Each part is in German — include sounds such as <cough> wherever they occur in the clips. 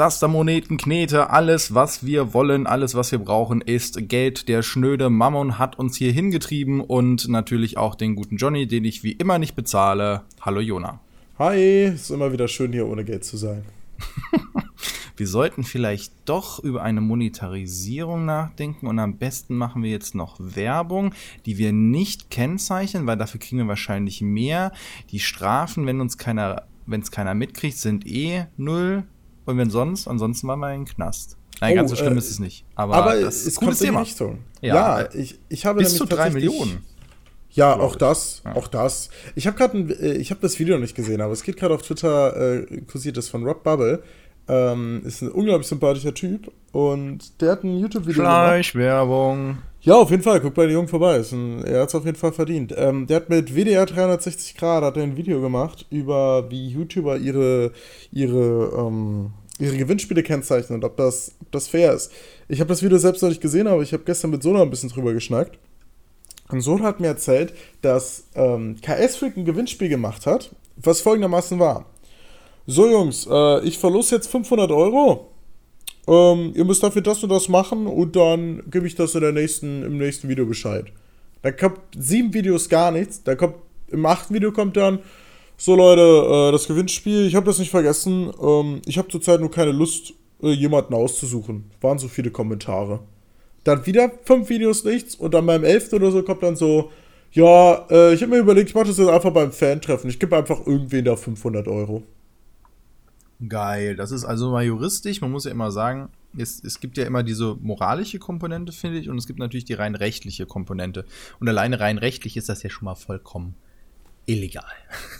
Zastermoneten, Knete, alles, was wir wollen, alles, was wir brauchen, ist Geld. Der schnöde Mammon hat uns hier hingetrieben und natürlich auch den guten Johnny, den ich wie immer nicht bezahle. Hallo Jona. Hi, ist immer wieder schön hier ohne Geld zu sein. <laughs> wir sollten vielleicht doch über eine Monetarisierung nachdenken und am besten machen wir jetzt noch Werbung, die wir nicht kennzeichnen, weil dafür kriegen wir wahrscheinlich mehr. Die Strafen, wenn uns keiner, wenn es keiner mitkriegt, sind eh null und wenn sonst, ansonsten waren wir in den Knast. Nein, oh, ganz so schlimm äh, ist es nicht. Aber, aber das es kommt in die Richtung. Ja, ja, ich, ich habe bis zu drei Millionen. Ja, auch das, ja. auch das. Ich habe gerade, äh, ich habe das Video nicht gesehen, aber es geht gerade auf Twitter, äh, kursiert das von Rob Bubble. Ähm, ist ein unglaublich sympathischer Typ und der hat ein YouTube-Video gemacht. Fleischwerbung. Ja, auf jeden Fall. Guck bei den Jungen vorbei. Ein, er hat es auf jeden Fall verdient. Ähm, der hat mit WDR 360 Grad hat ein Video gemacht über wie YouTuber ihre ihre ähm, ihre Gewinnspiele kennzeichnen und ob das, ob das fair ist. Ich habe das Video selbst noch nicht gesehen, aber ich habe gestern mit Sona ein bisschen drüber geschnackt. Und Sona hat mir erzählt, dass ähm, KS Freak ein Gewinnspiel gemacht hat, was folgendermaßen war. So Jungs, äh, ich verlose jetzt 500 Euro. Ähm, ihr müsst dafür das und das machen und dann gebe ich das in der nächsten, im nächsten Video Bescheid. Da kommt sieben Videos gar nichts. Da kommt im achten Video kommt dann, so Leute, äh, das Gewinnspiel, ich habe das nicht vergessen. Ähm, ich habe zurzeit nur keine Lust, äh, jemanden auszusuchen. Waren so viele Kommentare. Dann wieder fünf Videos nichts und dann beim elften oder so kommt dann so, ja, äh, ich habe mir überlegt, ich mache das jetzt einfach beim Fan-Treffen. Ich gebe einfach irgendwen da 500 Euro. Geil, das ist also mal juristisch. Man muss ja immer sagen, es, es gibt ja immer diese moralische Komponente, finde ich, und es gibt natürlich die rein rechtliche Komponente. Und alleine rein rechtlich ist das ja schon mal vollkommen illegal.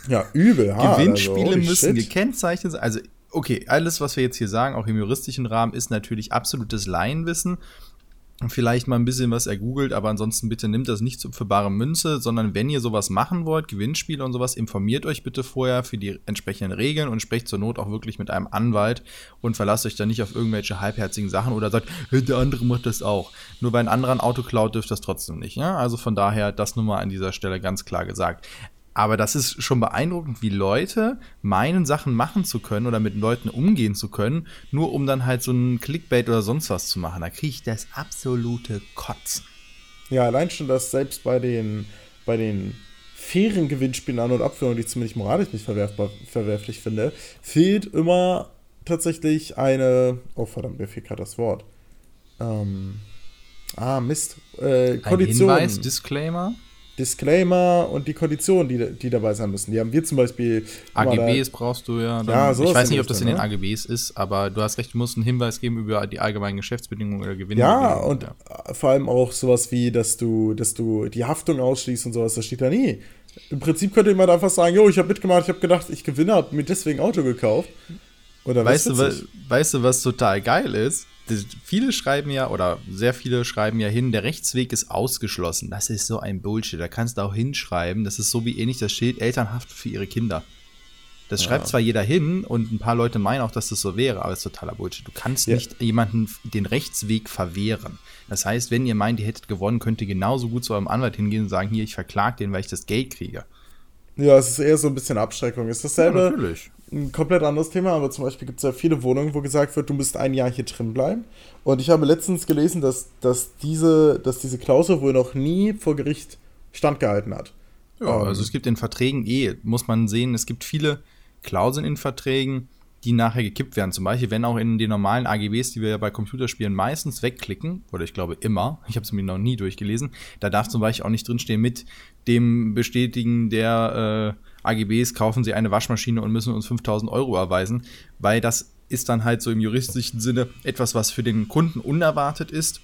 Ja, übel. Hart, Gewinnspiele also, müssen shit. gekennzeichnet sein. Also, okay, alles, was wir jetzt hier sagen, auch im juristischen Rahmen, ist natürlich absolutes Laienwissen vielleicht mal ein bisschen was ergoogelt, aber ansonsten bitte nimmt das nicht für bare Münze, sondern wenn ihr sowas machen wollt, Gewinnspiele und sowas, informiert euch bitte vorher für die entsprechenden Regeln und sprecht zur Not auch wirklich mit einem Anwalt und verlasst euch da nicht auf irgendwelche halbherzigen Sachen oder sagt, hey, der andere macht das auch. Nur bei einem anderen Auto klaut dürft das trotzdem nicht. Ja? Also von daher das nur mal an dieser Stelle ganz klar gesagt. Aber das ist schon beeindruckend, wie Leute meinen, Sachen machen zu können oder mit Leuten umgehen zu können, nur um dann halt so ein Clickbait oder sonst was zu machen. Da kriege ich das absolute Kotzen. Ja, allein schon, dass selbst bei den, bei den fairen Gewinnspielen an- und Abführungen, die ich zumindest moralisch nicht verwerflich finde, fehlt immer tatsächlich eine. Oh verdammt, mir fehlt gerade das Wort. Ähm, ah, Mist. Äh, Kondition. Ein Hinweis, Disclaimer? Disclaimer und die Konditionen, die, die dabei sein müssen. Die haben wir zum Beispiel. AGBs brauchst du ja. ja ich weiß nicht, ob das in den ne? AGBs ist, aber du hast recht, du musst einen Hinweis geben über die allgemeinen Geschäftsbedingungen oder Gewinne. Ja, und ja. vor allem auch sowas wie, dass du, dass du die Haftung ausschließt und sowas, das steht da nie. Im Prinzip könnte jemand einfach sagen, jo, ich habe mitgemacht, ich habe gedacht, ich gewinne, habe mir deswegen Auto gekauft. Oder weißt, du, weißt du, was total geil ist? Viele schreiben ja, oder sehr viele schreiben ja hin, der Rechtsweg ist ausgeschlossen. Das ist so ein Bullshit. Da kannst du auch hinschreiben. Das ist so wie ähnlich das Schild Elternhaft für ihre Kinder. Das ja. schreibt zwar jeder hin und ein paar Leute meinen auch, dass das so wäre, aber es ist totaler Bullshit. Du kannst ja. nicht jemanden den Rechtsweg verwehren. Das heißt, wenn ihr meint, ihr hättet gewonnen, könnt ihr genauso gut zu eurem Anwalt hingehen und sagen, hier, ich verklag den, weil ich das Geld kriege. Ja, es ist eher so ein bisschen Abschreckung. Es ist dasselbe. Ja, natürlich ein komplett anderes Thema, aber zum Beispiel gibt es ja viele Wohnungen, wo gesagt wird, du musst ein Jahr hier drin bleiben. Und ich habe letztens gelesen, dass, dass, diese, dass diese Klausel wohl noch nie vor Gericht standgehalten hat. Ja, um, ähm, also es gibt in Verträgen eh, muss man sehen, es gibt viele Klauseln in Verträgen, die nachher gekippt werden. Zum Beispiel, wenn auch in den normalen AGBs, die wir ja bei Computerspielen meistens wegklicken, oder ich glaube immer, <laughs> ich habe es mir noch nie durchgelesen, da darf zum Beispiel auch nicht drinstehen mit dem Bestätigen der äh, AGBs kaufen Sie eine Waschmaschine und müssen uns 5000 Euro erweisen, weil das ist dann halt so im juristischen Sinne etwas, was für den Kunden unerwartet ist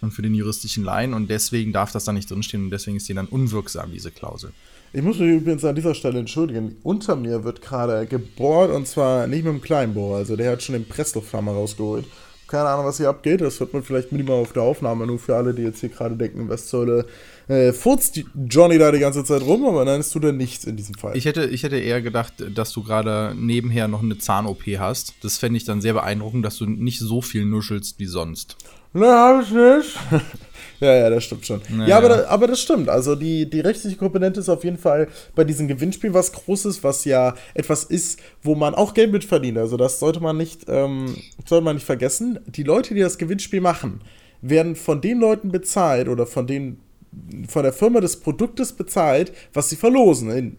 und für den juristischen Laien und deswegen darf das da nicht drinstehen und deswegen ist die dann unwirksam, diese Klausel. Ich muss mich übrigens an dieser Stelle entschuldigen. Unter mir wird gerade gebohrt und zwar nicht mit einem kleinen Bohrer, also der hat schon den Presslufthammer rausgeholt. Keine Ahnung, was hier abgeht. Das hört man vielleicht minimal auf der Aufnahme, nur für alle, die jetzt hier gerade denken, Westsäule äh, furzt Johnny da die ganze Zeit rum, aber nein, es tut er nichts in diesem Fall. Ich hätte, ich hätte eher gedacht, dass du gerade nebenher noch eine Zahn-OP hast. Das fände ich dann sehr beeindruckend, dass du nicht so viel nuschelst wie sonst. Ne, hab ich nicht. <laughs> <laughs> Ja, ja, das stimmt schon. Naja. Ja, aber, aber das stimmt. Also die, die rechtliche Komponente ist auf jeden Fall bei diesem Gewinnspiel was Großes, was ja etwas ist, wo man auch Geld mit verdient. Also das sollte man nicht, ähm, sollte man nicht vergessen. Die Leute, die das Gewinnspiel machen, werden von den Leuten bezahlt oder von den von der Firma des Produktes bezahlt, was sie verlosen, in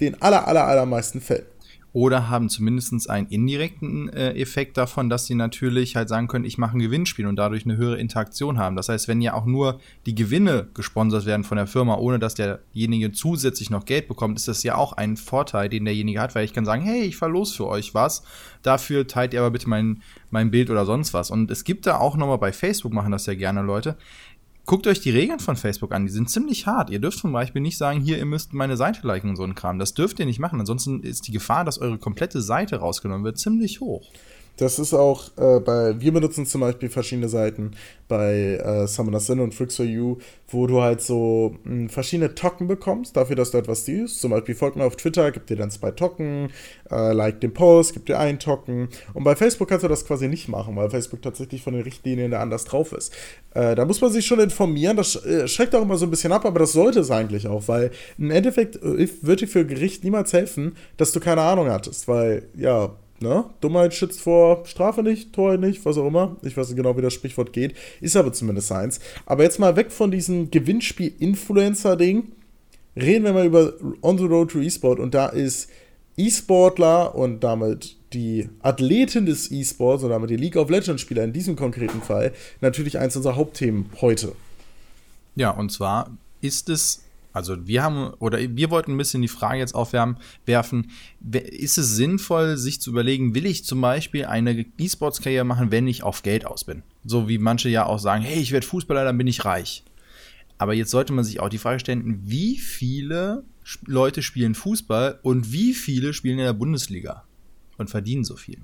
den aller, aller, allermeisten Fällen oder haben zumindest einen indirekten äh, Effekt davon, dass sie natürlich halt sagen können, ich mache ein Gewinnspiel und dadurch eine höhere Interaktion haben. Das heißt, wenn ja auch nur die Gewinne gesponsert werden von der Firma, ohne dass derjenige zusätzlich noch Geld bekommt, ist das ja auch ein Vorteil, den derjenige hat, weil ich kann sagen, hey, ich verlose für euch was, dafür teilt ihr aber bitte mein, mein Bild oder sonst was. Und es gibt da auch nochmal bei Facebook, machen das ja gerne Leute, Guckt euch die Regeln von Facebook an, die sind ziemlich hart. Ihr dürft zum Beispiel nicht sagen, hier, ihr müsst meine Seite liken und so ein Kram. Das dürft ihr nicht machen. Ansonsten ist die Gefahr, dass eure komplette Seite rausgenommen wird, ziemlich hoch. Das ist auch äh, bei, wir benutzen zum Beispiel verschiedene Seiten bei äh, Summoner Sin und Freaks for You, wo du halt so mh, hm, verschiedene Token bekommst, dafür, dass du etwas siehst. Zum Beispiel folgt mir auf Twitter, gibt dir dann zwei Token, äh, like den Post, gibt dir einen Token. Und bei Facebook kannst du das quasi nicht machen, weil Facebook tatsächlich von den Richtlinien da anders drauf ist. Äh, da muss man sich schon informieren, das äh, schreckt auch immer so ein bisschen ab, aber das sollte es eigentlich auch, weil im Endeffekt äh, wird dir für Gericht niemals helfen, dass du keine Ahnung hattest, weil, ja, Ne? Dummheit schützt vor Strafe nicht, Tor nicht, was auch immer. Ich weiß nicht genau, wie das Sprichwort geht. Ist aber zumindest eins. Aber jetzt mal weg von diesem Gewinnspiel-Influencer-Ding. Reden wir mal über On the Road to E-Sport. Und da ist E-Sportler und damit die Athleten des E-Sports und damit die League of Legends-Spieler in diesem konkreten Fall natürlich eins unserer Hauptthemen heute. Ja, und zwar ist es also wir haben, oder wir wollten ein bisschen die Frage jetzt aufwärmen, werfen, ist es sinnvoll, sich zu überlegen, will ich zum Beispiel eine E-Sports-Karriere machen, wenn ich auf Geld aus bin? So wie manche ja auch sagen, hey, ich werde Fußballer, dann bin ich reich. Aber jetzt sollte man sich auch die Frage stellen, wie viele Leute spielen Fußball und wie viele spielen in der Bundesliga und verdienen so viel?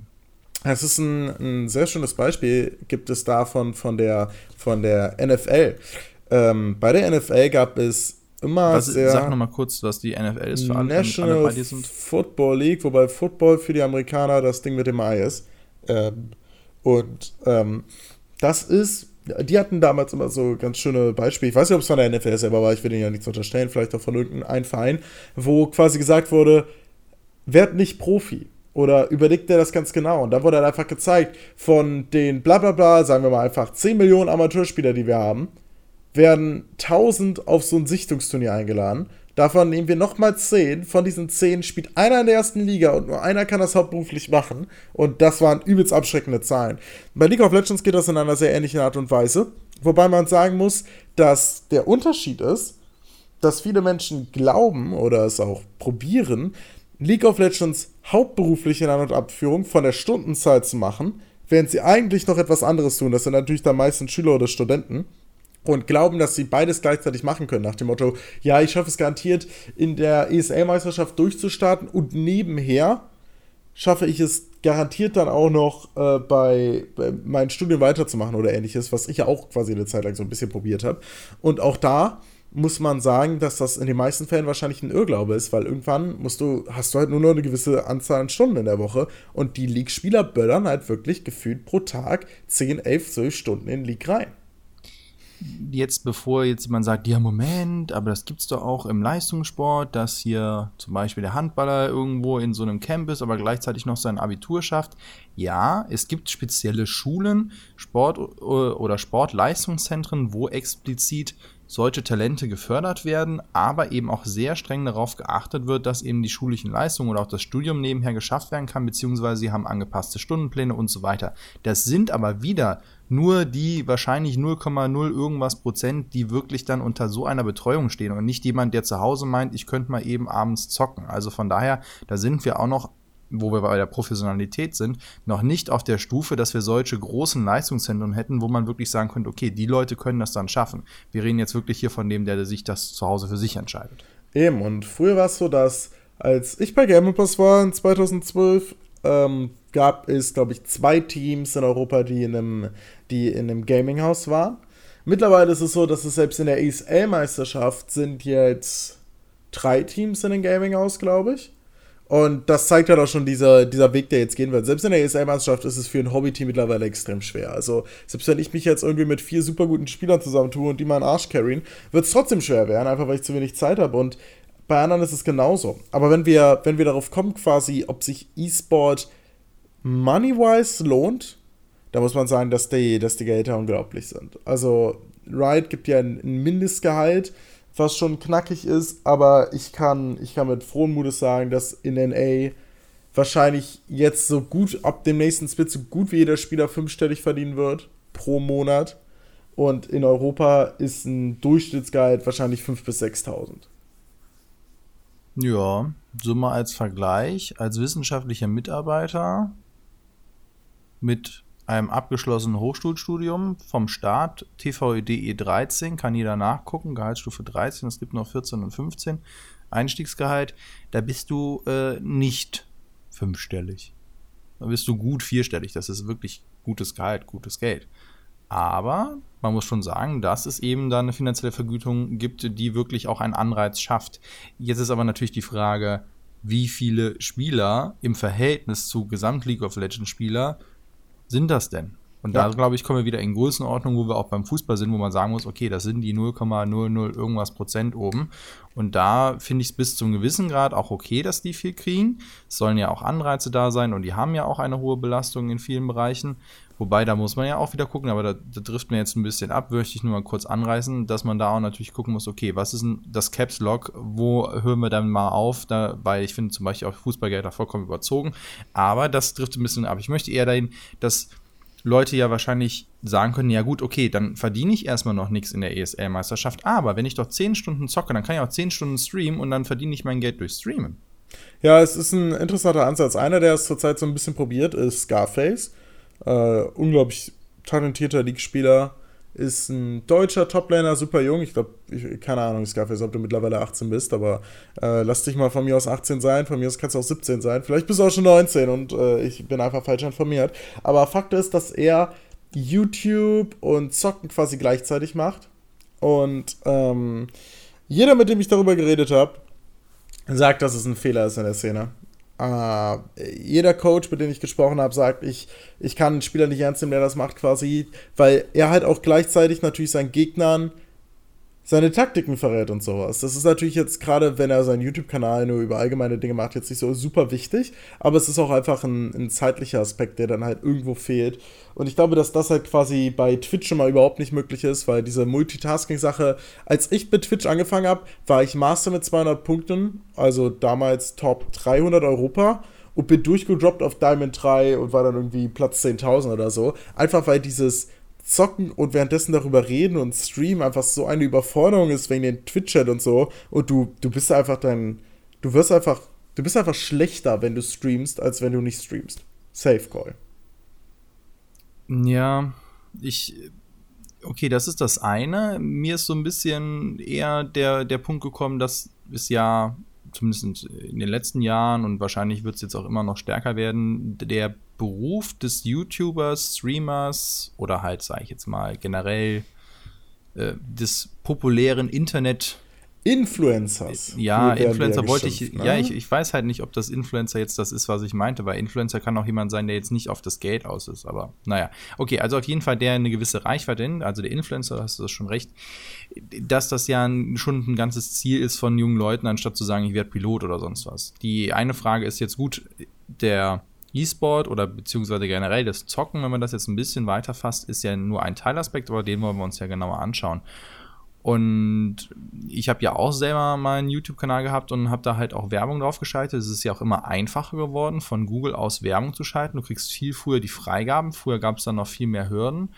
Es ist ein, ein, sehr schönes Beispiel, gibt es davon von der, von der NFL. Ähm, bei der NFL gab es immer was, sehr. Sag nochmal kurz, was die NFL ist für alle, National alle bei dir sind. Football League, wobei Football für die Amerikaner das Ding mit dem Ei ist. Ähm, und ähm, das ist, die hatten damals immer so ganz schöne Beispiele. Ich weiß nicht, ob es von der NFL selber war, ich will ihnen ja nichts unterstellen, vielleicht auch von irgendeinem Verein, wo quasi gesagt wurde, werd nicht Profi. Oder überlegt er das ganz genau? Und da wurde dann einfach gezeigt, von den blablabla, sagen wir mal einfach 10 Millionen Amateurspieler, die wir haben, werden 1000 auf so ein Sichtungsturnier eingeladen. Davon nehmen wir nochmal 10. Von diesen 10 spielt einer in der ersten Liga und nur einer kann das hauptberuflich machen. Und das waren übelst abschreckende Zahlen. Bei League of Legends geht das in einer sehr ähnlichen Art und Weise. Wobei man sagen muss, dass der Unterschied ist, dass viele Menschen glauben oder es auch probieren, League of Legends hauptberuflich in An- und Abführung von der Stundenzahl zu machen, während sie eigentlich noch etwas anderes tun. Das sind natürlich dann meistens Schüler oder Studenten und glauben, dass sie beides gleichzeitig machen können, nach dem Motto, ja, ich schaffe es garantiert, in der ESL-Meisterschaft durchzustarten und nebenher schaffe ich es garantiert dann auch noch äh, bei, bei meinem Studium weiterzumachen oder ähnliches, was ich ja auch quasi eine Zeit lang so ein bisschen probiert habe. Und auch da muss man sagen, dass das in den meisten Fällen wahrscheinlich ein Irrglaube ist, weil irgendwann musst du, hast du halt nur noch eine gewisse Anzahl an Stunden in der Woche und die League-Spieler böllern halt wirklich gefühlt pro Tag 10, 11, 12 Stunden in League rein jetzt, bevor jetzt jemand sagt, ja, Moment, aber das gibt's doch auch im Leistungssport, dass hier zum Beispiel der Handballer irgendwo in so einem Camp ist, aber gleichzeitig noch sein Abitur schafft. Ja, es gibt spezielle Schulen, Sport- oder Sportleistungszentren, wo explizit solche Talente gefördert werden, aber eben auch sehr streng darauf geachtet wird, dass eben die schulischen Leistungen oder auch das Studium nebenher geschafft werden kann, beziehungsweise sie haben angepasste Stundenpläne und so weiter. Das sind aber wieder nur die wahrscheinlich 0,0 irgendwas Prozent, die wirklich dann unter so einer Betreuung stehen und nicht jemand, der zu Hause meint, ich könnte mal eben abends zocken. Also von daher, da sind wir auch noch wo wir bei der Professionalität sind, noch nicht auf der Stufe, dass wir solche großen Leistungszentren hätten, wo man wirklich sagen könnte, okay, die Leute können das dann schaffen. Wir reden jetzt wirklich hier von dem, der sich das zu Hause für sich entscheidet. Eben, und früher war es so, dass als ich bei Game Pass war in 2012, ähm, gab es, glaube ich, zwei Teams in Europa, die in einem, die in einem Gaming-Haus waren. Mittlerweile ist es so, dass es selbst in der ESL-Meisterschaft sind jetzt drei Teams in einem Gaming-Haus, glaube ich. Und das zeigt halt auch schon dieser, dieser Weg, der jetzt gehen wird. Selbst in der ESL-Meisterschaft ist es für ein Hobbyteam mittlerweile extrem schwer. Also, selbst wenn ich mich jetzt irgendwie mit vier super guten Spielern zusammentue und die meinen Arsch carryen, wird es trotzdem schwer werden, einfach weil ich zu wenig Zeit habe. Und bei anderen ist es genauso. Aber wenn wir, wenn wir darauf kommen, quasi, ob sich E-Sport money-wise lohnt, da muss man sagen, dass die, dass die Gehälter unglaublich sind. Also, Riot gibt ja ein Mindestgehalt, was schon knackig ist, aber ich kann, ich kann mit frohen Mutes sagen, dass in NA wahrscheinlich jetzt so gut, ab dem nächsten Split, so gut wie jeder Spieler fünfstellig verdienen wird pro Monat. Und in Europa ist ein Durchschnittsgehalt wahrscheinlich 5.000 bis 6.000. Ja, so mal als Vergleich, als wissenschaftlicher Mitarbeiter mit einem abgeschlossenen Hochschulstudium vom Staat, TVEDE 13, kann jeder nachgucken, Gehaltsstufe 13, es gibt noch 14 und 15, Einstiegsgehalt, da bist du äh, nicht fünfstellig. Da bist du gut vierstellig, das ist wirklich gutes Gehalt, gutes Geld. Aber man muss schon sagen, dass es eben da eine finanzielle Vergütung gibt, die wirklich auch einen Anreiz schafft. Jetzt ist aber natürlich die Frage, wie viele Spieler im Verhältnis zu Gesamt League of Legends Spieler sind das denn? Und ja. da, glaube ich, kommen wir wieder in Größenordnung, wo wir auch beim Fußball sind, wo man sagen muss, okay, das sind die 0,00 irgendwas Prozent oben. Und da finde ich es bis zum gewissen Grad auch okay, dass die viel kriegen. Es sollen ja auch Anreize da sein und die haben ja auch eine hohe Belastung in vielen Bereichen. Wobei, da muss man ja auch wieder gucken, aber da, da trifft mir jetzt ein bisschen ab, möchte ich nur mal kurz anreißen, dass man da auch natürlich gucken muss, okay, was ist denn das Caps Lock, wo hören wir dann mal auf, da, weil ich finde zum Beispiel auch Fußballgelder vollkommen überzogen, aber das trifft ein bisschen ab. Ich möchte eher dahin, dass Leute ja wahrscheinlich sagen können, ja gut, okay, dann verdiene ich erstmal noch nichts in der ESL-Meisterschaft, aber wenn ich doch 10 Stunden zocke, dann kann ich auch 10 Stunden streamen und dann verdiene ich mein Geld durch Streamen. Ja, es ist ein interessanter Ansatz. Einer, der es zurzeit so ein bisschen probiert, ist Scarface. Äh, unglaublich talentierter League-Spieler. Ist ein deutscher Toplaner, super jung. Ich glaube, keine Ahnung, Scarface, ob du mittlerweile 18 bist, aber äh, lass dich mal von mir aus 18 sein. Von mir aus kannst du auch 17 sein. Vielleicht bist du auch schon 19 und äh, ich bin einfach falsch informiert. Aber Fakt ist, dass er YouTube und Zocken quasi gleichzeitig macht. Und ähm, jeder, mit dem ich darüber geredet habe, sagt, dass es ein Fehler ist in der Szene. Uh, jeder Coach, mit dem ich gesprochen habe, sagt, ich, ich kann einen Spieler nicht ernst nehmen, der das macht quasi, weil er halt auch gleichzeitig natürlich seinen Gegnern seine Taktiken verrät und sowas. Das ist natürlich jetzt gerade, wenn er seinen YouTube-Kanal nur über allgemeine Dinge macht, jetzt nicht so super wichtig, aber es ist auch einfach ein, ein, zeitlicher Aspekt, der dann halt irgendwo fehlt. Und ich glaube, dass das halt quasi bei Twitch schon mal überhaupt nicht möglich ist, weil diese Multitasking-Sache, als ich mit Twitch angefangen habe, war ich Master mit 200 Punkten, also damals Top 300 Europa und bin durchgedroppt auf Diamond 3 und war dann irgendwie Platz 10.000 oder so. Einfach weil dieses zocken und währenddessen darüber reden und streamen einfach so eine Überforderung ist wegen den Twitch-Chat und so. Und du, du bist einfach dein. Du wirst einfach. Du bist einfach schlechter, wenn du streamst, als wenn du nicht streamst. Safe Call. Ja, ich. Okay, das ist das eine. Mir ist so ein bisschen eher der, der Punkt gekommen, dass es ja zumindest in den letzten Jahren und wahrscheinlich wird es jetzt auch immer noch stärker werden, der Beruf des YouTubers, Streamers oder halt, sage ich jetzt mal, generell äh, des populären Internet- Influencers. Ja, Influencer wollte ich. Ne? Ja, ich, ich weiß halt nicht, ob das Influencer jetzt das ist, was ich meinte, weil Influencer kann auch jemand sein, der jetzt nicht auf das Geld aus ist. Aber naja, okay, also auf jeden Fall der eine gewisse Reichweite, in, also der Influencer, hast du das schon recht, dass das ja schon ein ganzes Ziel ist von jungen Leuten, anstatt zu sagen, ich werde Pilot oder sonst was. Die eine Frage ist jetzt gut, der E-Sport oder beziehungsweise generell das Zocken, wenn man das jetzt ein bisschen weiter fasst, ist ja nur ein Teilaspekt, aber den wollen wir uns ja genauer anschauen. Und ich habe ja auch selber meinen YouTube-Kanal gehabt und habe da halt auch Werbung drauf geschaltet. Es ist ja auch immer einfacher geworden, von Google aus Werbung zu schalten. Du kriegst viel früher die Freigaben. Früher gab es dann noch viel mehr Hürden.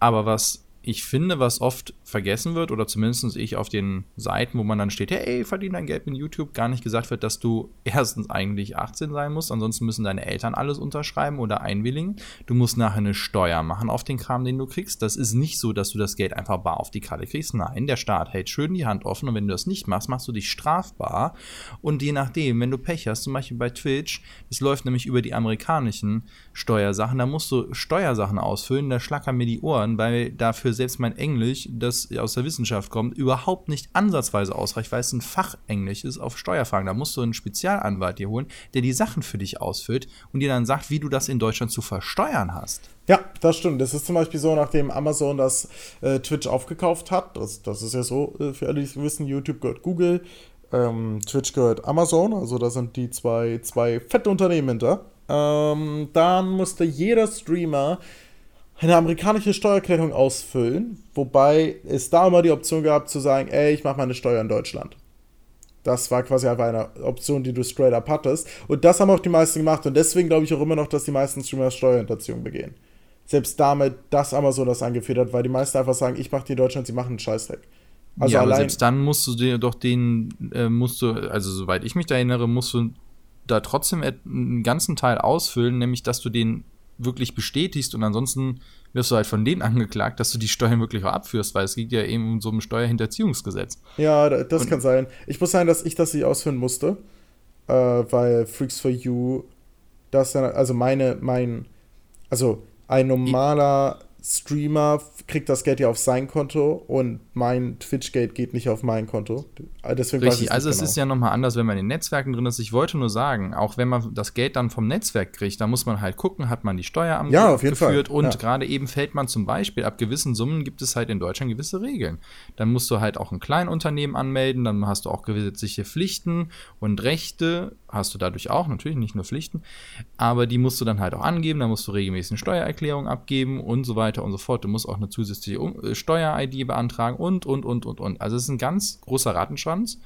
Aber was ich finde, was oft vergessen wird, oder zumindest ich auf den Seiten, wo man dann steht, hey, verdien dein Geld mit YouTube, gar nicht gesagt wird, dass du erstens eigentlich 18 sein musst, ansonsten müssen deine Eltern alles unterschreiben oder einwilligen. Du musst nachher eine Steuer machen auf den Kram, den du kriegst. Das ist nicht so, dass du das Geld einfach bar auf die Karte kriegst. Nein, der Staat hält schön die Hand offen und wenn du das nicht machst, machst du dich strafbar. Und je nachdem, wenn du Pech hast, zum Beispiel bei Twitch, das läuft nämlich über die amerikanischen Steuersachen, da musst du Steuersachen ausfüllen, da schlackern mir die Ohren, weil dafür selbst mein Englisch, das aus der Wissenschaft kommt, überhaupt nicht ansatzweise ausreicht, weil es ein Fachenglisch ist auf Steuerfragen. Da musst du einen Spezialanwalt dir holen, der die Sachen für dich ausfüllt und dir dann sagt, wie du das in Deutschland zu versteuern hast. Ja, das stimmt. Das ist zum Beispiel so, nachdem Amazon das äh, Twitch aufgekauft hat. Das, das ist ja so, äh, für alle, die wissen, YouTube gehört Google, ähm, Twitch gehört Amazon. Also da sind die zwei, zwei fette Unternehmen hinter. Ähm, dann musste jeder Streamer eine amerikanische Steuererklärung ausfüllen, wobei es da immer die Option gab zu sagen, ey, ich mache meine Steuer in Deutschland. Das war quasi einfach eine Option, die du straight up hattest. Und das haben auch die meisten gemacht. Und deswegen glaube ich auch immer noch, dass die meisten Streamer Steuerhinterziehung begehen. Selbst damit, dass Amazon das angeführt hat, weil die meisten einfach sagen, ich mache die in Deutschland, sie machen einen Scheißdreck. Also ja, aber selbst dann musst du dir doch den, äh, musst du, also soweit ich mich da erinnere, musst du da trotzdem einen ganzen Teil ausfüllen, nämlich dass du den wirklich bestätigst und ansonsten wirst du halt von denen angeklagt, dass du die Steuern wirklich auch abführst, weil es geht ja eben um so ein Steuerhinterziehungsgesetz. Ja, das und kann sein. Ich muss sagen, dass ich das nicht ausführen musste, äh, weil Freaks for You, das dann, also meine, mein, also ein normaler Streamer kriegt das Geld ja auf sein Konto und mein Twitch-Geld geht nicht auf mein Konto. Deswegen Richtig, also genau. es ist ja nochmal anders, wenn man in den Netzwerken drin ist. Ich wollte nur sagen, auch wenn man das Geld dann vom Netzwerk kriegt, da muss man halt gucken, hat man die Steuer am ja, auf jeden geführt Fall. und ja. gerade eben fällt man zum Beispiel, ab gewissen Summen gibt es halt in Deutschland gewisse Regeln. Dann musst du halt auch ein Kleinunternehmen anmelden, dann hast du auch gesetzliche Pflichten und Rechte, hast du dadurch auch, natürlich nicht nur Pflichten, aber die musst du dann halt auch angeben, dann musst du regelmäßig eine Steuererklärung abgeben und so weiter und so fort. Du musst auch eine zusätzliche äh, Steuer-ID beantragen und, und, und, und, und. Also es ist ein ganz großer Rattenschwanz,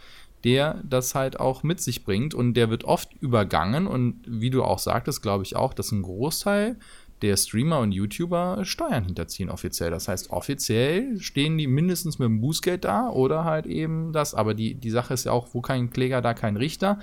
der das halt auch mit sich bringt und der wird oft übergangen und wie du auch sagtest, glaube ich auch, dass ein Großteil der Streamer und YouTuber Steuern hinterziehen offiziell. Das heißt, offiziell stehen die mindestens mit dem Bußgeld da oder halt eben das. Aber die, die Sache ist ja auch, wo kein Kläger, da kein Richter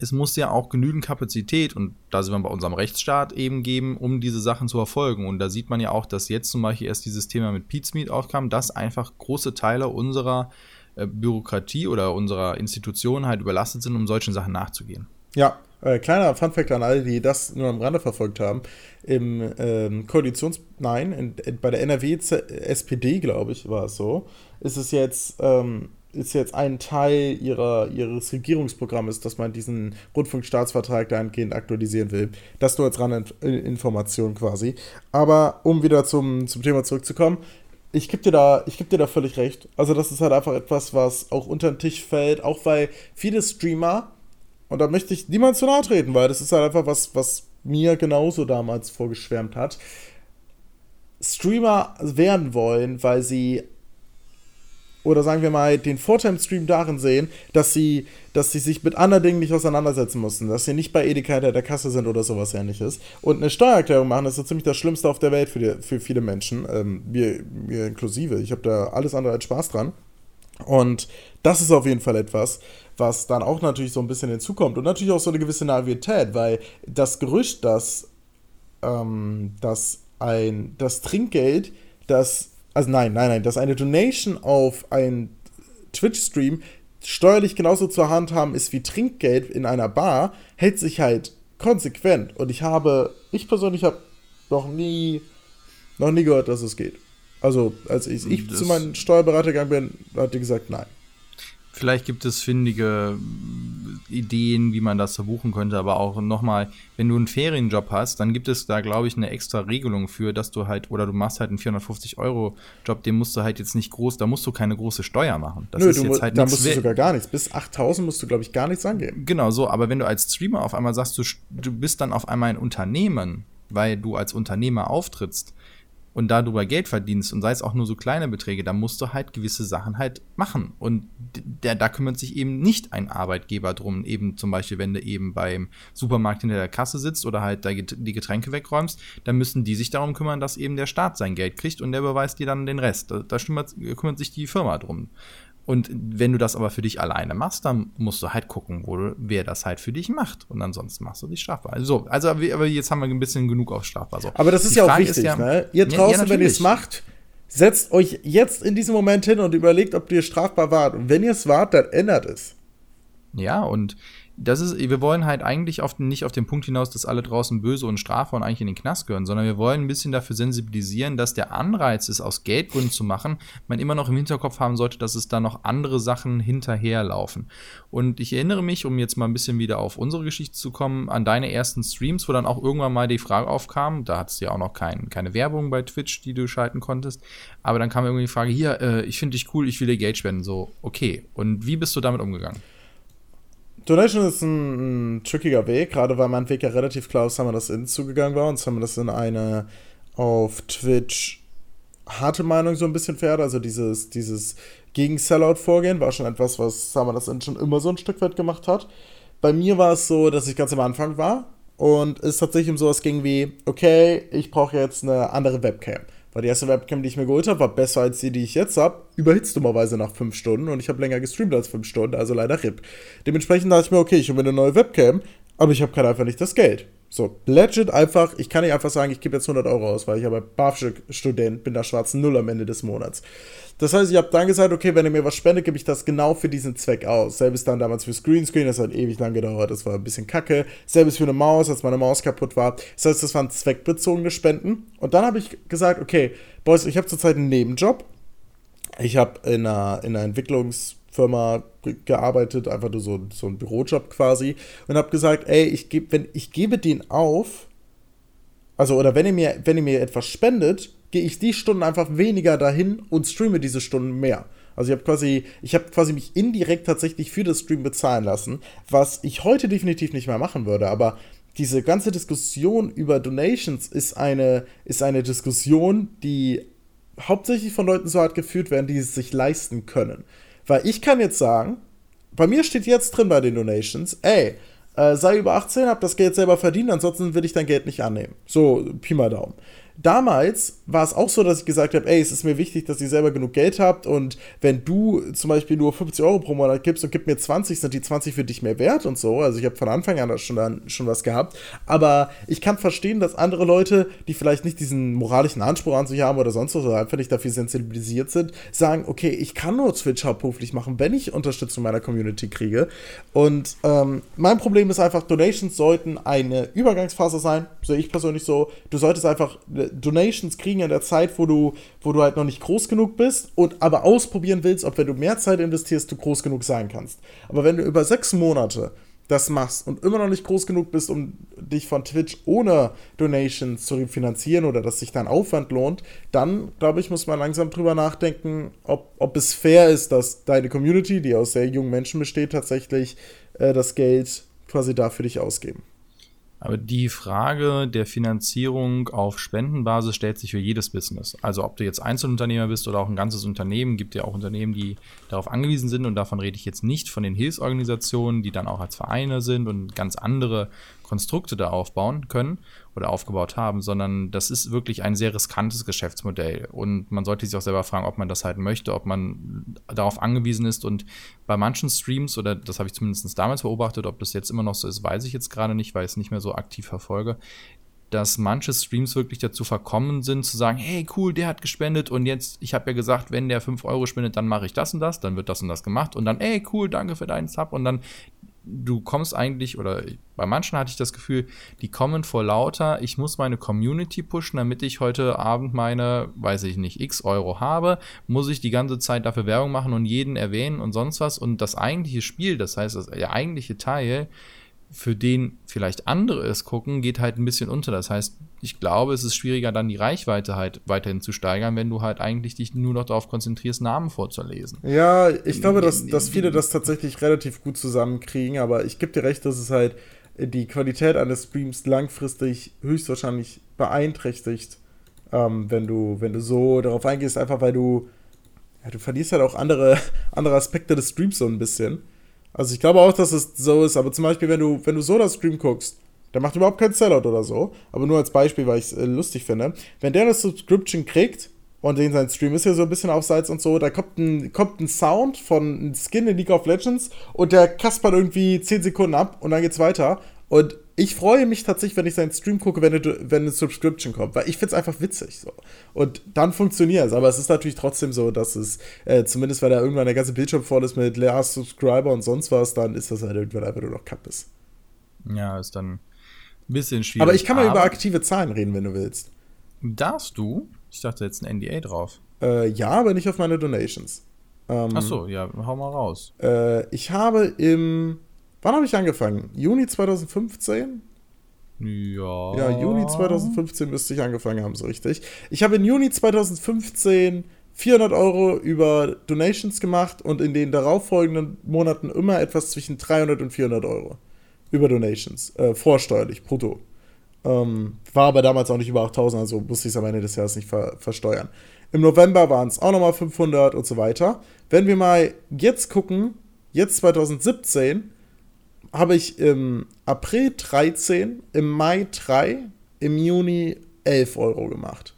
es muss ja auch genügend Kapazität, und da sind wir bei unserem Rechtsstaat eben geben, um diese Sachen zu verfolgen. Und da sieht man ja auch, dass jetzt zum Beispiel erst dieses Thema mit Pizmeet aufkam, dass einfach große Teile unserer äh, Bürokratie oder unserer Institutionen halt überlastet sind, um solchen Sachen nachzugehen. Ja, äh, kleiner Funfact an alle, die das nur am Rande verfolgt haben. Im ähm, Koalitions-, nein, in, in, bei der NRW-SPD, glaube ich, war es so, ist es jetzt ähm, ist jetzt ein Teil ihrer, ihres Regierungsprogramms, dass man diesen Rundfunkstaatsvertrag dahingehend aktualisieren will. Das nur als Randinformation quasi. Aber um wieder zum, zum Thema zurückzukommen, ich gebe dir, da, geb dir da völlig recht. Also, das ist halt einfach etwas, was auch unter den Tisch fällt, auch weil viele Streamer, und da möchte ich niemand zu nahe treten, weil das ist halt einfach was, was mir genauso damals vorgeschwärmt hat. Streamer werden wollen, weil sie oder sagen wir mal den Vorteil im Stream darin sehen, dass sie, dass sie sich mit anderen Dingen nicht auseinandersetzen mussten, dass sie nicht bei Edeka hinter der Kasse sind oder sowas ähnliches. Und eine Steuererklärung machen, ist so ziemlich das Schlimmste auf der Welt für, die, für viele Menschen, ähm, mir, mir inklusive. Ich habe da alles andere als Spaß dran. Und das ist auf jeden Fall etwas, was dann auch natürlich so ein bisschen hinzukommt. Und natürlich auch so eine gewisse Naivität, weil das Gerücht, dass, ähm, dass ein, das Trinkgeld, das also nein, nein, nein, dass eine Donation auf einen Twitch-Stream steuerlich genauso zur Hand haben ist wie Trinkgeld in einer Bar, hält sich halt konsequent. Und ich habe, ich persönlich habe noch nie, noch nie gehört, dass es geht. Also, als ich, ich zu meinem Steuerberater gegangen bin, hat die gesagt, nein. Vielleicht gibt es findige Ideen, wie man das verbuchen könnte, aber auch nochmal, wenn du einen Ferienjob hast, dann gibt es da, glaube ich, eine extra Regelung für, dass du halt, oder du machst halt einen 450-Euro-Job, den musst du halt jetzt nicht groß, da musst du keine große Steuer machen. Das Nö, ist jetzt halt da musst du sogar gar nichts. Bis 8000 musst du, glaube ich, gar nichts angeben. Genau so, aber wenn du als Streamer auf einmal sagst, du, du bist dann auf einmal ein Unternehmen, weil du als Unternehmer auftrittst, und darüber Geld verdienst und sei es auch nur so kleine Beträge, dann musst du halt gewisse Sachen halt machen. Und der, da kümmert sich eben nicht ein Arbeitgeber drum, eben zum Beispiel, wenn du eben beim Supermarkt hinter der Kasse sitzt oder halt die Getränke wegräumst, dann müssen die sich darum kümmern, dass eben der Staat sein Geld kriegt und der beweist dir dann den Rest. Da, da kümmert sich die Firma drum. Und wenn du das aber für dich alleine machst, dann musst du halt gucken, wo, wer das halt für dich macht. Und ansonsten machst du dich strafbar. Also, also aber jetzt haben wir ein bisschen genug auf strafbar. So. Aber das ist Die ja auch wichtig, ja, ne? Ihr draußen, ja, wenn ihr es macht, setzt euch jetzt in diesem Moment hin und überlegt, ob ihr strafbar wart. Und wenn ihr es wart, dann ändert es. Ja, und das ist, wir wollen halt eigentlich auf, nicht auf den Punkt hinaus, dass alle draußen böse und Strafe und eigentlich in den Knast gehören, sondern wir wollen ein bisschen dafür sensibilisieren, dass der Anreiz ist, aus Geldgründen zu machen, man immer noch im Hinterkopf haben sollte, dass es da noch andere Sachen hinterherlaufen. Und ich erinnere mich, um jetzt mal ein bisschen wieder auf unsere Geschichte zu kommen, an deine ersten Streams, wo dann auch irgendwann mal die Frage aufkam, da hattest du ja auch noch kein, keine Werbung bei Twitch, die du schalten konntest, aber dann kam irgendwie die Frage, hier, äh, ich finde dich cool, ich will dir Geld spenden. So, okay. Und wie bist du damit umgegangen? Donation ist ein, ein trickiger Weg, gerade weil mein Weg ja relativ klar auf das in zugegangen war. Und wir das in eine auf Twitch harte Meinung so ein bisschen fährt. Also dieses, dieses gegen Sellout-Vorgehen war schon etwas, was Summer das schon immer so ein Stück weit gemacht hat. Bei mir war es so, dass ich ganz am Anfang war und es tatsächlich um sowas ging wie, okay, ich brauche jetzt eine andere Webcam. Weil die erste Webcam, die ich mir geholt habe, war besser als die, die ich jetzt habe. Überhitzt dummerweise nach 5 Stunden und ich habe länger gestreamt als 5 Stunden, also leider RIP. Dementsprechend dachte ich mir, okay, ich hole mir eine neue Webcam, aber ich habe gerade einfach nicht das Geld. So, legit einfach, ich kann nicht einfach sagen, ich gebe jetzt 100 Euro aus, weil ich aber BAföG-Student bin, da schwarzen Null am Ende des Monats. Das heißt, ich habe dann gesagt, okay, wenn ihr mir was spendet, gebe ich das genau für diesen Zweck aus. Selbes dann damals für Screenscreen, das hat ewig lang gedauert, das war ein bisschen kacke. Selbes für eine Maus, als meine Maus kaputt war. Das heißt, das waren zweckbezogene Spenden. Und dann habe ich gesagt, okay, Boys, ich habe zurzeit einen Nebenjob. Ich habe in einer, in einer Entwicklungsfirma gearbeitet, einfach nur so, so ein Bürojob quasi. Und habe gesagt, ey, ich, geb, wenn, ich gebe den auf, also oder wenn ihr mir, wenn ihr mir etwas spendet, gehe ich die Stunden einfach weniger dahin und streame diese Stunden mehr. Also ich habe quasi, ich habe quasi mich indirekt tatsächlich für das Stream bezahlen lassen, was ich heute definitiv nicht mehr machen würde. Aber diese ganze Diskussion über Donations ist eine, ist eine Diskussion, die hauptsächlich von Leuten so hart geführt werden, die es sich leisten können. Weil ich kann jetzt sagen, bei mir steht jetzt drin bei den Donations, ey, äh, sei über 18, hab das Geld selber verdient, ansonsten will ich dein Geld nicht annehmen. So, Pi mal Daumen damals war es auch so, dass ich gesagt habe, ey, es ist mir wichtig, dass ihr selber genug Geld habt und wenn du zum Beispiel nur 50 Euro pro Monat gibst und gib mir 20, sind die 20 für dich mehr wert und so. Also ich habe von Anfang an schon, schon was gehabt. Aber ich kann verstehen, dass andere Leute, die vielleicht nicht diesen moralischen Anspruch an sich haben oder sonst was, oder einfach nicht dafür sensibilisiert sind, sagen, okay, ich kann nur Twitch hauptberuflich machen, wenn ich Unterstützung meiner Community kriege. Und ähm, mein Problem ist einfach, Donations sollten eine Übergangsphase sein, sehe ich persönlich so. Du solltest einfach Donations kriegen in der Zeit, wo du, wo du halt noch nicht groß genug bist und aber ausprobieren willst, ob wenn du mehr Zeit investierst, du groß genug sein kannst. Aber wenn du über sechs Monate das machst und immer noch nicht groß genug bist, um dich von Twitch ohne Donations zu finanzieren oder dass sich dein Aufwand lohnt, dann, glaube ich, muss man langsam drüber nachdenken, ob, ob es fair ist, dass deine Community, die aus sehr jungen Menschen besteht, tatsächlich äh, das Geld quasi da für dich ausgeben. Aber die Frage der Finanzierung auf Spendenbasis stellt sich für jedes Business. Also ob du jetzt Einzelunternehmer bist oder auch ein ganzes Unternehmen, gibt ja auch Unternehmen, die darauf angewiesen sind. Und davon rede ich jetzt nicht von den Hilfsorganisationen, die dann auch als Vereine sind und ganz andere Konstrukte da aufbauen können oder aufgebaut haben, sondern das ist wirklich ein sehr riskantes Geschäftsmodell. Und man sollte sich auch selber fragen, ob man das halt möchte, ob man darauf angewiesen ist. Und bei manchen Streams, oder das habe ich zumindest damals beobachtet, ob das jetzt immer noch so ist, weiß ich jetzt gerade nicht, weil ich es nicht mehr so aktiv verfolge, dass manche Streams wirklich dazu verkommen sind, zu sagen, hey, cool, der hat gespendet und jetzt, ich habe ja gesagt, wenn der 5 Euro spendet, dann mache ich das und das, dann wird das und das gemacht und dann, hey, cool, danke für deinen Sub und dann du kommst eigentlich, oder bei manchen hatte ich das Gefühl, die kommen vor lauter, ich muss meine Community pushen, damit ich heute Abend meine, weiß ich nicht, x Euro habe, muss ich die ganze Zeit dafür Werbung machen und jeden erwähnen und sonst was. Und das eigentliche Spiel, das heißt, der eigentliche Teil, für den vielleicht andere es gucken, geht halt ein bisschen unter. Das heißt, ich glaube, es ist schwieriger, dann die Reichweite halt weiterhin zu steigern, wenn du halt eigentlich dich nur noch darauf konzentrierst, Namen vorzulesen. Ja, ich glaube, dass, dass viele das tatsächlich relativ gut zusammenkriegen, aber ich gebe dir recht, dass es halt die Qualität eines Streams langfristig höchstwahrscheinlich beeinträchtigt, ähm, wenn du, wenn du so darauf eingehst, einfach weil du, ja, du verlierst halt auch andere, <laughs> andere Aspekte des Streams so ein bisschen. Also ich glaube auch, dass es so ist, aber zum Beispiel, wenn du, wenn du so das Stream guckst, der macht überhaupt keinen Sellout oder so, aber nur als Beispiel, weil ich es äh, lustig finde. Wenn der eine Subscription kriegt, und den sein Stream ist ja so ein bisschen auf Salz und so, da kommt ein, kommt ein Sound von einem Skin in League of Legends und der kaspert irgendwie 10 Sekunden ab und dann geht's weiter. Und ich freue mich tatsächlich, wenn ich seinen Stream gucke, wenn eine, wenn eine Subscription kommt, weil ich finde es einfach witzig. So. Und dann funktioniert es. Aber es ist natürlich trotzdem so, dass es, äh, zumindest wenn da irgendwann der ganze Bildschirm voll ist mit leer Subscriber und sonst was, dann ist das halt irgendwann einfach nur noch Kappes. Ja, ist dann ein bisschen schwierig. Aber ich kann mal über aktive Zahlen reden, wenn du willst. Darfst du? Ich dachte jetzt ein NDA drauf. Äh, ja, aber nicht auf meine Donations. Ähm, Ach so, ja, hau mal raus. Äh, ich habe im. Wann habe ich angefangen? Juni 2015? Ja. Ja, Juni 2015 müsste ich angefangen haben, so richtig. Ich habe in Juni 2015 400 Euro über Donations gemacht und in den darauffolgenden Monaten immer etwas zwischen 300 und 400 Euro über Donations, äh, vorsteuerlich, brutto. Ähm, war aber damals auch nicht über 8000, also musste ich es am Ende des Jahres nicht ver versteuern. Im November waren es auch nochmal 500 und so weiter. Wenn wir mal jetzt gucken, jetzt 2017, habe ich im April 13, im Mai 3, im Juni 11 Euro gemacht.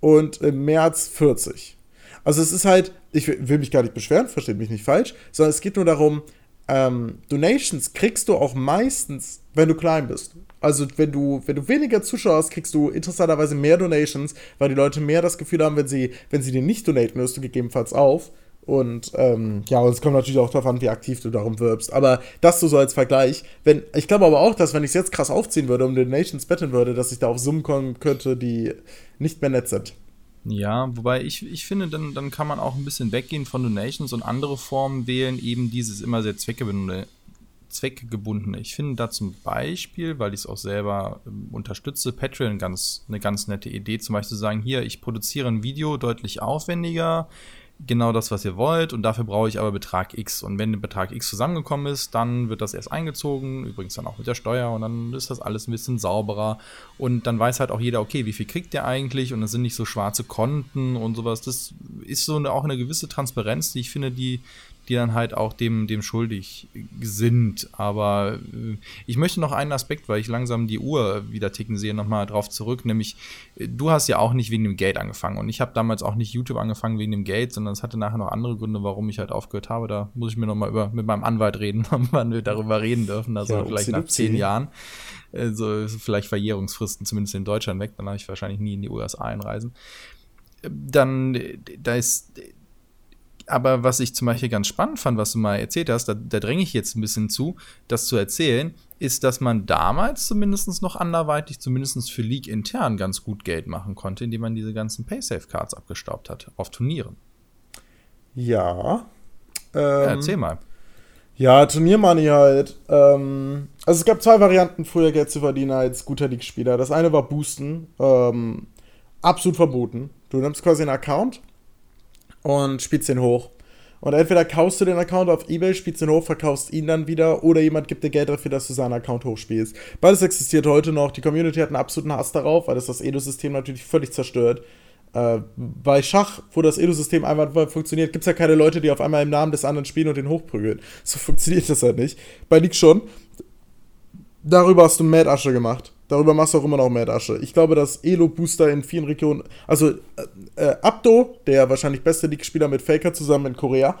Und im März 40. Also es ist halt, ich will mich gar nicht beschweren, versteht mich nicht falsch, sondern es geht nur darum, ähm, Donations kriegst du auch meistens, wenn du klein bist. Also wenn du, wenn du weniger Zuschauer hast, kriegst du interessanterweise mehr Donations, weil die Leute mehr das Gefühl haben, wenn sie, wenn sie dir nicht donaten, hörst du gegebenenfalls auf. Und ähm, ja, und es kommt natürlich auch darauf an, wie aktiv du darum wirbst. Aber das so, so als Vergleich. Wenn, ich glaube aber auch, dass wenn ich es jetzt krass aufziehen würde und Donations betteln würde, dass ich da auf Summen kommen könnte, die nicht mehr nett sind. Ja, wobei ich, ich finde, dann, dann kann man auch ein bisschen weggehen von Donations und andere Formen wählen, eben dieses immer sehr zweckgebundene. zweckgebundene. Ich finde da zum Beispiel, weil ich es auch selber ähm, unterstütze, Patreon ganz, eine ganz nette Idee, zum Beispiel zu sagen, hier, ich produziere ein Video deutlich aufwendiger, genau das, was ihr wollt und dafür brauche ich aber Betrag X. Und wenn der Betrag X zusammengekommen ist, dann wird das erst eingezogen, übrigens dann auch mit der Steuer und dann ist das alles ein bisschen sauberer und dann weiß halt auch jeder, okay, wie viel kriegt der eigentlich und es sind nicht so schwarze Konten und sowas. Das ist so eine, auch eine gewisse Transparenz, die ich finde, die, die dann halt auch dem, dem schuldig sind. Aber äh, ich möchte noch einen Aspekt, weil ich langsam die Uhr wieder ticken sehe, nochmal drauf zurück. Nämlich, äh, du hast ja auch nicht wegen dem Geld angefangen. Und ich habe damals auch nicht YouTube angefangen wegen dem Geld, sondern es hatte nachher noch andere Gründe, warum ich halt aufgehört habe. Da muss ich mir nochmal über, mit meinem Anwalt reden, <laughs> wann wir darüber reden dürfen. Also ja, vielleicht nach zehn Jahren. Also vielleicht Verjährungsfristen, zumindest in Deutschland weg. Dann habe ich wahrscheinlich nie in die USA einreisen. Dann, da ist aber was ich zum Beispiel ganz spannend fand, was du mal erzählt hast, da, da dränge ich jetzt ein bisschen zu, das zu erzählen, ist, dass man damals zumindest noch anderweitig, zumindest für League intern, ganz gut Geld machen konnte, indem man diese ganzen Paysafe-Cards abgestaubt hat auf Turnieren. Ja. Ähm, ja erzähl mal. Ja, Turniermoney halt. Ähm, also es gab zwei Varianten, früher Geld zu verdienen als guter League-Spieler. Das eine war Boosten. Ähm, absolut verboten. Du nimmst quasi einen Account und spielst den hoch. Und entweder kaufst du den Account auf Ebay, spielst den hoch, verkaufst ihn dann wieder, oder jemand gibt dir Geld dafür, dass du seinen Account hochspielst. Beides existiert heute noch. Die Community hat einen absoluten Hass darauf, weil das das Edo-System natürlich völlig zerstört. Äh, bei Schach, wo das Edo-System einfach funktioniert, gibt es ja keine Leute, die auf einmal im Namen des anderen spielen und den hochprügeln. So <laughs> funktioniert das halt nicht. Bei League schon. Darüber hast du Mad Asche gemacht. Darüber machst du auch immer noch mehr Asche. Ich glaube, dass Elo-Booster in vielen Regionen, also äh, äh, Abdo, der wahrscheinlich beste League-Spieler mit Faker zusammen in Korea,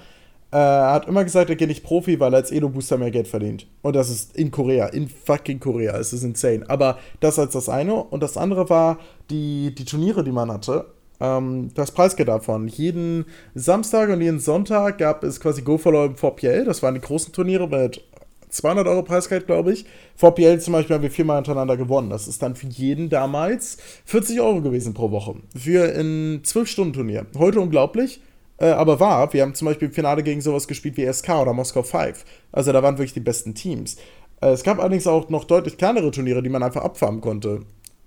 äh, hat immer gesagt, er geht nicht Profi, weil er als Elo-Booster mehr Geld verdient. Und das ist in Korea, in fucking Korea. Es ist insane. Aber das als das eine. Und das andere war die, die Turniere, die man hatte. Ähm, das Preisgeld davon. Jeden Samstag und jeden Sonntag gab es quasi Go for All 4PL. Das waren die großen Turniere mit 200 Euro Preisgeld, glaube ich. VPL zum Beispiel haben wir viermal hintereinander gewonnen. Das ist dann für jeden damals 40 Euro gewesen pro Woche. Für ein 12-Stunden-Turnier. Heute unglaublich, äh, aber wahr. Wir haben zum Beispiel im Finale gegen sowas gespielt wie SK oder Moskau 5. Also da waren wirklich die besten Teams. Äh, es gab allerdings auch noch deutlich kleinere Turniere, die man einfach abfarmen konnte.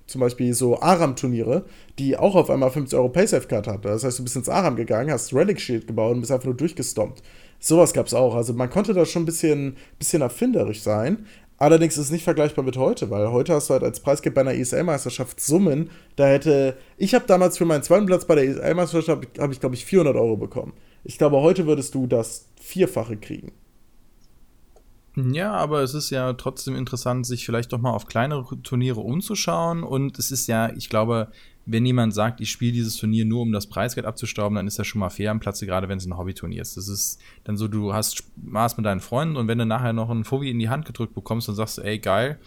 Zum Beispiel so Aram-Turniere, die auch auf einmal 50 Euro Paysafe-Card hatte. Das heißt, du bist ins Aram gegangen, hast Relic Shield gebaut und bist einfach nur durchgestompt. Sowas gab es auch. Also man konnte da schon ein bisschen, bisschen erfinderisch sein. Allerdings ist es nicht vergleichbar mit heute, weil heute hast du halt als Preisgeld bei einer ESL-Meisterschaft Summen. Da hätte. Ich habe damals für meinen zweiten Platz bei der ESL-Meisterschaft, habe ich, glaube ich, 400 Euro bekommen. Ich glaube, heute würdest du das Vierfache kriegen. Ja, aber es ist ja trotzdem interessant, sich vielleicht doch mal auf kleinere Turniere umzuschauen. Und es ist ja, ich glaube, wenn jemand sagt, ich spiele dieses Turnier nur, um das Preisgeld abzustauben, dann ist das schon mal fair am Platze, gerade wenn es ein Hobbyturnier ist. Das ist dann so, du hast Spaß mit deinen Freunden und wenn du nachher noch einen Fovi in die Hand gedrückt bekommst, dann sagst ey, geil,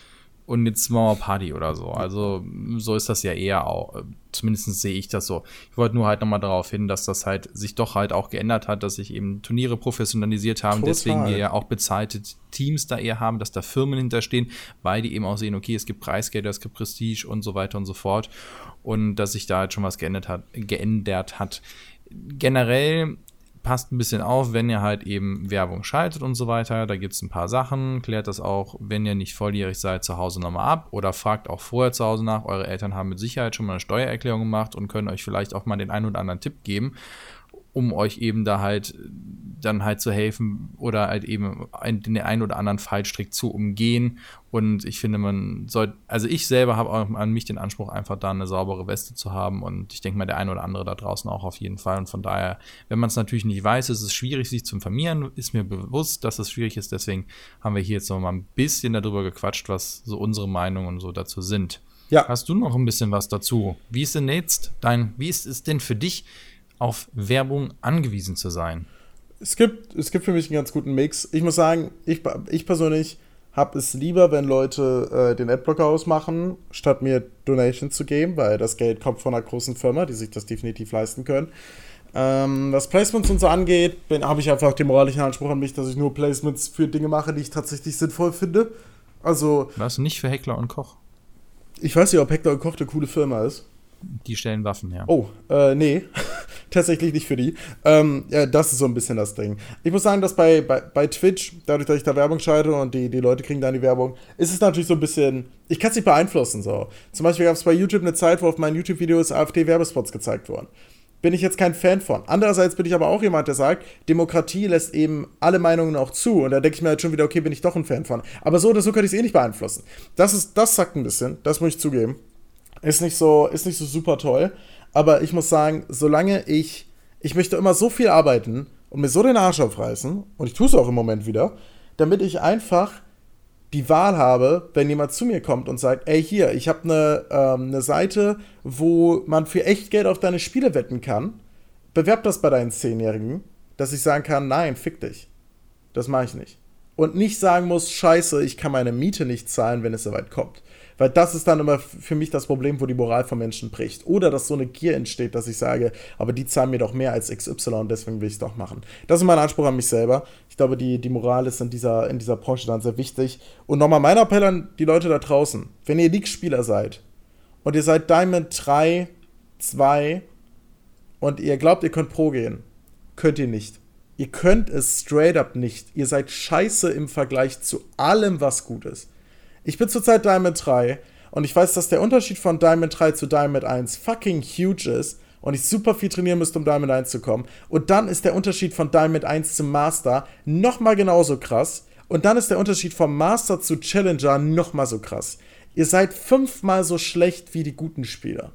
und jetzt machen wir Party oder so. Also so ist das ja eher auch. Zumindest sehe ich das so. Ich wollte nur halt nochmal darauf hin, dass das halt sich doch halt auch geändert hat, dass sich eben Turniere professionalisiert haben, Total. deswegen wir ja auch bezahlte Teams da eher haben, dass da Firmen hinterstehen, weil die eben auch sehen, okay, es gibt Preisgelder, es gibt Prestige und so weiter und so fort. Und dass sich da halt schon was geändert hat, geändert hat. Generell passt ein bisschen auf, wenn ihr halt eben Werbung schaltet und so weiter. Da gibt es ein paar Sachen. Klärt das auch, wenn ihr nicht volljährig seid, zu Hause nochmal ab oder fragt auch vorher zu Hause nach. Eure Eltern haben mit Sicherheit schon mal eine Steuererklärung gemacht und können euch vielleicht auch mal den einen oder anderen Tipp geben um euch eben da halt dann halt zu helfen oder halt eben den einen oder anderen Fallstrick zu umgehen. Und ich finde, man sollte, also ich selber habe auch an mich den Anspruch, einfach da eine saubere Weste zu haben. Und ich denke mal, der eine oder andere da draußen auch auf jeden Fall. Und von daher, wenn man es natürlich nicht weiß, ist es schwierig, sich zu informieren. Ist mir bewusst, dass es schwierig ist. Deswegen haben wir hier jetzt noch mal ein bisschen darüber gequatscht, was so unsere Meinungen so dazu sind. Ja. Hast du noch ein bisschen was dazu? Wie ist denn jetzt dein, wie ist es denn für dich? Auf Werbung angewiesen zu sein? Es gibt, es gibt für mich einen ganz guten Mix. Ich muss sagen, ich, ich persönlich habe es lieber, wenn Leute äh, den Adblocker ausmachen, statt mir Donations zu geben, weil das Geld kommt von einer großen Firma, die sich das definitiv leisten können. Ähm, was Placements und so angeht, habe ich einfach den moralischen Anspruch an mich, dass ich nur Placements für Dinge mache, die ich tatsächlich sinnvoll finde. Also. Was nicht für Heckler und Koch? Ich weiß nicht, ob Heckler und Koch eine coole Firma ist. Die stellen Waffen her. Oh, äh, nee. <laughs> Tatsächlich nicht für die. Ähm, ja, das ist so ein bisschen das Ding. Ich muss sagen, dass bei, bei, bei Twitch, dadurch, dass ich da Werbung schalte und die, die Leute kriegen dann die Werbung, ist es natürlich so ein bisschen. Ich kann es nicht beeinflussen. So. Zum Beispiel gab es bei YouTube eine Zeit, wo auf meinen YouTube-Videos AfD-Werbespots gezeigt wurden. Bin ich jetzt kein Fan von. Andererseits bin ich aber auch jemand, der sagt, Demokratie lässt eben alle Meinungen auch zu. Und da denke ich mir halt schon wieder, okay, bin ich doch ein Fan von. Aber so oder so könnte ich es eh nicht beeinflussen. Das ist, das sagt ein bisschen, das muss ich zugeben. Ist nicht so, ist nicht so super toll. Aber ich muss sagen, solange ich, ich möchte immer so viel arbeiten und mir so den Arsch aufreißen, und ich tue es auch im Moment wieder, damit ich einfach die Wahl habe, wenn jemand zu mir kommt und sagt, ey hier, ich habe eine, ähm, eine Seite, wo man für echt Geld auf deine Spiele wetten kann, bewerb das bei deinen Zehnjährigen, dass ich sagen kann, nein, fick dich. Das mache ich nicht. Und nicht sagen muss, scheiße, ich kann meine Miete nicht zahlen, wenn es soweit kommt. Weil das ist dann immer für mich das Problem, wo die Moral von Menschen bricht. Oder dass so eine Gier entsteht, dass ich sage, aber die zahlen mir doch mehr als XY und deswegen will ich es doch machen. Das ist mein Anspruch an mich selber. Ich glaube, die, die Moral ist in dieser, in dieser Branche dann sehr wichtig. Und nochmal mein Appell an die Leute da draußen. Wenn ihr League-Spieler seid und ihr seid Diamond 3, 2 und ihr glaubt, ihr könnt Pro gehen, könnt ihr nicht. Ihr könnt es straight up nicht. Ihr seid scheiße im Vergleich zu allem, was gut ist. Ich bin zurzeit Diamond 3 und ich weiß, dass der Unterschied von Diamond 3 zu Diamond 1 fucking huge ist und ich super viel trainieren müsste, um Diamond 1 zu kommen. Und dann ist der Unterschied von Diamond 1 zum Master nochmal genauso krass. Und dann ist der Unterschied vom Master zu Challenger nochmal so krass. Ihr seid fünfmal so schlecht wie die guten Spieler.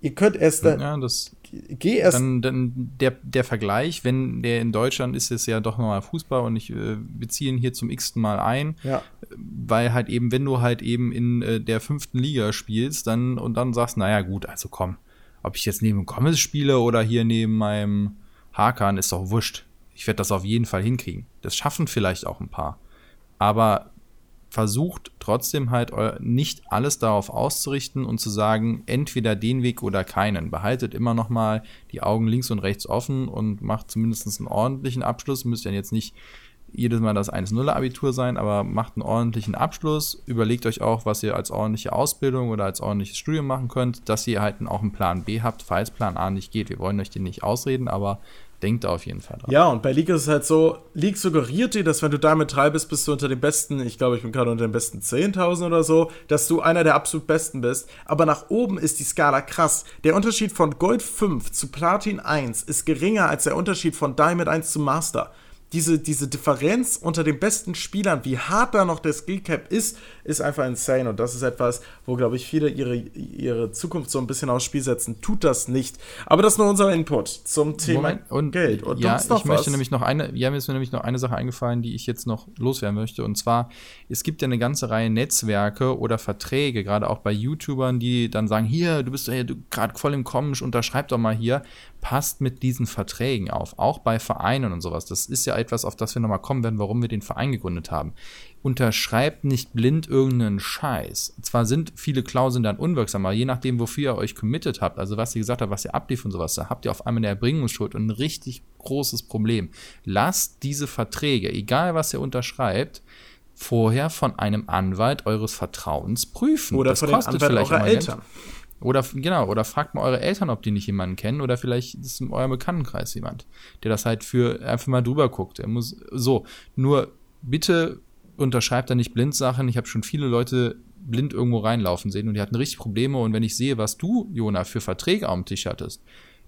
Ihr könnt erst. Ja, das geh erst. Dann, dann der, der Vergleich, wenn der in Deutschland ist es ja doch nochmal Fußball und ich äh, beziehe ihn hier zum x-ten Mal ein, ja. weil halt eben, wenn du halt eben in äh, der fünften Liga spielst, dann und dann sagst, naja gut, also komm, ob ich jetzt neben Gomez spiele oder hier neben meinem Hakan, ist doch wurscht. Ich werde das auf jeden Fall hinkriegen. Das schaffen vielleicht auch ein paar. Aber versucht trotzdem halt nicht alles darauf auszurichten und zu sagen, entweder den Weg oder keinen. Behaltet immer noch mal die Augen links und rechts offen und macht zumindest einen ordentlichen Abschluss. Müsst ja jetzt nicht jedes Mal das 1-0-Abitur sein, aber macht einen ordentlichen Abschluss. Überlegt euch auch, was ihr als ordentliche Ausbildung oder als ordentliches Studium machen könnt, dass ihr halt auch einen Plan B habt, falls Plan A nicht geht. Wir wollen euch den nicht ausreden, aber denkt da auf jeden Fall dran. Ja, und bei League ist es halt so, League suggeriert dir, dass wenn du Diamond 3 bist, bist du unter den besten, ich glaube, ich bin gerade unter den besten 10.000 oder so, dass du einer der absolut besten bist. Aber nach oben ist die Skala krass. Der Unterschied von Gold 5 zu Platin 1 ist geringer als der Unterschied von Diamond 1 zu Master. Diese, diese Differenz unter den besten Spielern, wie hart da noch der Skillcap ist, ist einfach insane. Und das ist etwas, wo, glaube ich, viele ihre, ihre Zukunft so ein bisschen aufs Spiel setzen. Tut das nicht. Aber das ist nur unser Input zum Thema Moment, und, Geld. Und ja, ich was? möchte nämlich noch eine, ja, mir ist mir nämlich noch eine Sache eingefallen, die ich jetzt noch loswerden möchte. Und zwar, es gibt ja eine ganze Reihe Netzwerke oder Verträge, gerade auch bei YouTubern, die dann sagen, hier, du bist ja gerade voll im Kommen, unterschreib doch mal hier passt mit diesen Verträgen auf, auch bei Vereinen und sowas. Das ist ja etwas, auf das wir nochmal kommen werden, warum wir den Verein gegründet haben. Unterschreibt nicht blind irgendeinen Scheiß. Zwar sind viele Klauseln dann unwirksam, aber je nachdem, wofür ihr euch committed habt, also was ihr gesagt habt, was ihr abliefert und sowas, da habt ihr auf einmal eine Erbringungsschuld und ein richtig großes Problem. Lasst diese Verträge, egal was ihr unterschreibt, vorher von einem Anwalt eures Vertrauens prüfen. Oder das von kostet den Anwalt eurer Eltern. Geld. Oder genau, oder fragt mal eure Eltern, ob die nicht jemanden kennen, oder vielleicht ist in eurem Bekanntenkreis jemand, der das halt für einfach mal drüber guckt. Er muss so, nur bitte unterschreibt da nicht blind Sachen. Ich habe schon viele Leute blind irgendwo reinlaufen sehen und die hatten richtig Probleme. Und wenn ich sehe, was du, Jona, für Verträge am Tisch hattest,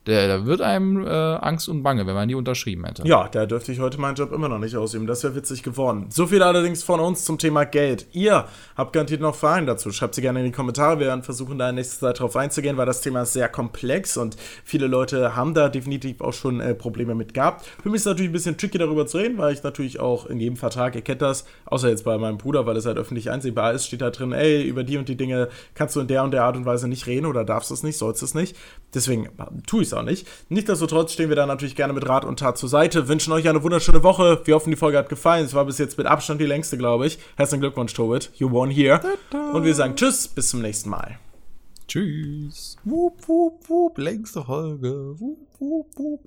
da wird einem äh, Angst und Bange, wenn man die unterschrieben hätte. Ja, da dürfte ich heute meinen Job immer noch nicht ausüben. Das wäre witzig geworden. So viel allerdings von uns zum Thema Geld. Ihr habt garantiert noch Fragen dazu. Schreibt sie gerne in die Kommentare. Wir werden versuchen, da in nächster Zeit drauf einzugehen, weil das Thema ist sehr komplex und viele Leute haben da definitiv auch schon äh, Probleme mit gehabt. Für mich ist es natürlich ein bisschen tricky darüber zu reden, weil ich natürlich auch in jedem Vertrag, ihr kennt das, außer jetzt bei meinem Bruder, weil es halt öffentlich einsehbar ist, steht da drin, ey, über die und die Dinge kannst du in der und der Art und Weise nicht reden oder darfst es nicht, sollst es nicht. Deswegen tue ich es auch nicht. Nichtsdestotrotz stehen wir da natürlich gerne mit Rat und Tat zur Seite. Wünschen euch eine wunderschöne Woche. Wir hoffen, die Folge hat gefallen. Es war bis jetzt mit Abstand die längste, glaube ich. Herzlichen Glückwunsch, Tobit. You won here. Und wir sagen Tschüss, bis zum nächsten Mal. Tschüss. Wup, wup, wup, längste Folge. Wup, wup, wup.